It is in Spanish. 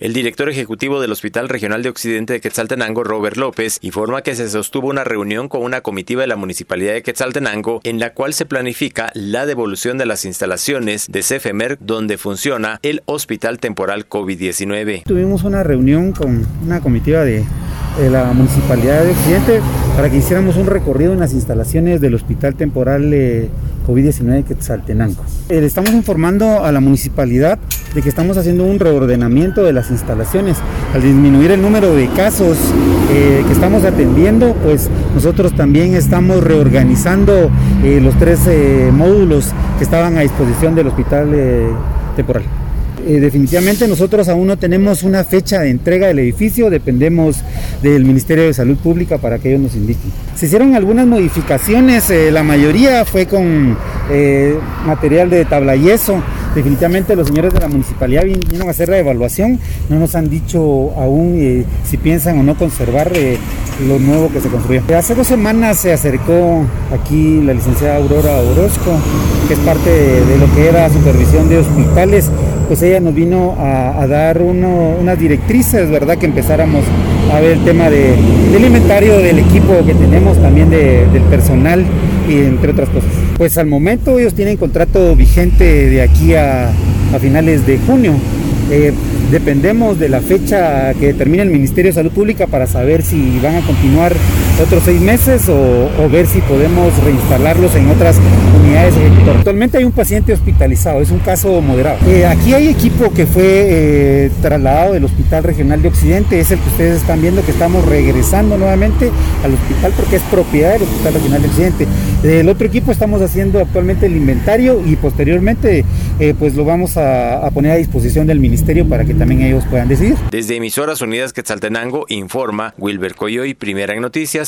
El director ejecutivo del Hospital Regional de Occidente de Quetzaltenango, Robert López, informa que se sostuvo una reunión con una comitiva de la Municipalidad de Quetzaltenango en la cual se planifica la devolución de las instalaciones de CFMER donde funciona el Hospital Temporal COVID-19. Tuvimos una reunión con una comitiva de, la Municipalidad de Occidente para que hiciéramos un recorrido en las instalaciones del Hospital Temporal eh, COVID-19 de Quetzaltenango. Eh, estamos informando a la municipalidad de que estamos haciendo un reordenamiento de las instalaciones. Al disminuir el número de casos eh, que estamos atendiendo, pues nosotros también estamos reorganizando eh, los tres eh, módulos que estaban a disposición del hospital temporal. Definitivamente nosotros aún no tenemos una fecha de entrega del edificio, dependemos del Ministerio de Salud Pública para que ellos nos indiquen. Se hicieron algunas modificaciones, la mayoría fue con material de tabla yeso. Definitivamente los señores de la municipalidad vinieron a hacer la evaluación, no nos han dicho aún eh, si piensan o no conservar eh, lo nuevo que se construyó. Hace dos semanas se acercó aquí la licenciada Aurora Orozco, que es parte de, de lo que era supervisión de hospitales pues ella nos vino a, dar unas directrices, ¿verdad? Que empezáramos a ver el tema de, del inventario del equipo que tenemos, también de, del personal y entre otras cosas. Pues al momento ellos tienen contrato vigente de aquí a, a finales de junio. Eh, dependemos de la fecha que determine el Ministerio de Salud Pública para saber si van a continuar otros seis meses o, ver si podemos reinstalarlos en otras unidades. Actualmente hay un paciente hospitalizado, es un caso moderado. Eh, aquí hay equipo que fue eh, trasladado del Hospital Regional de Occidente, es el que ustedes están viendo que estamos regresando nuevamente al hospital porque es propiedad del Hospital Regional de Occidente. El otro equipo estamos haciendo actualmente el inventario y posteriormente eh, pues lo vamos a, a poner a disposición del Ministerio para que también ellos puedan decidir. Desde Emisoras Unidas Quetzaltenango informa Wilber Coyoy, primera en noticias,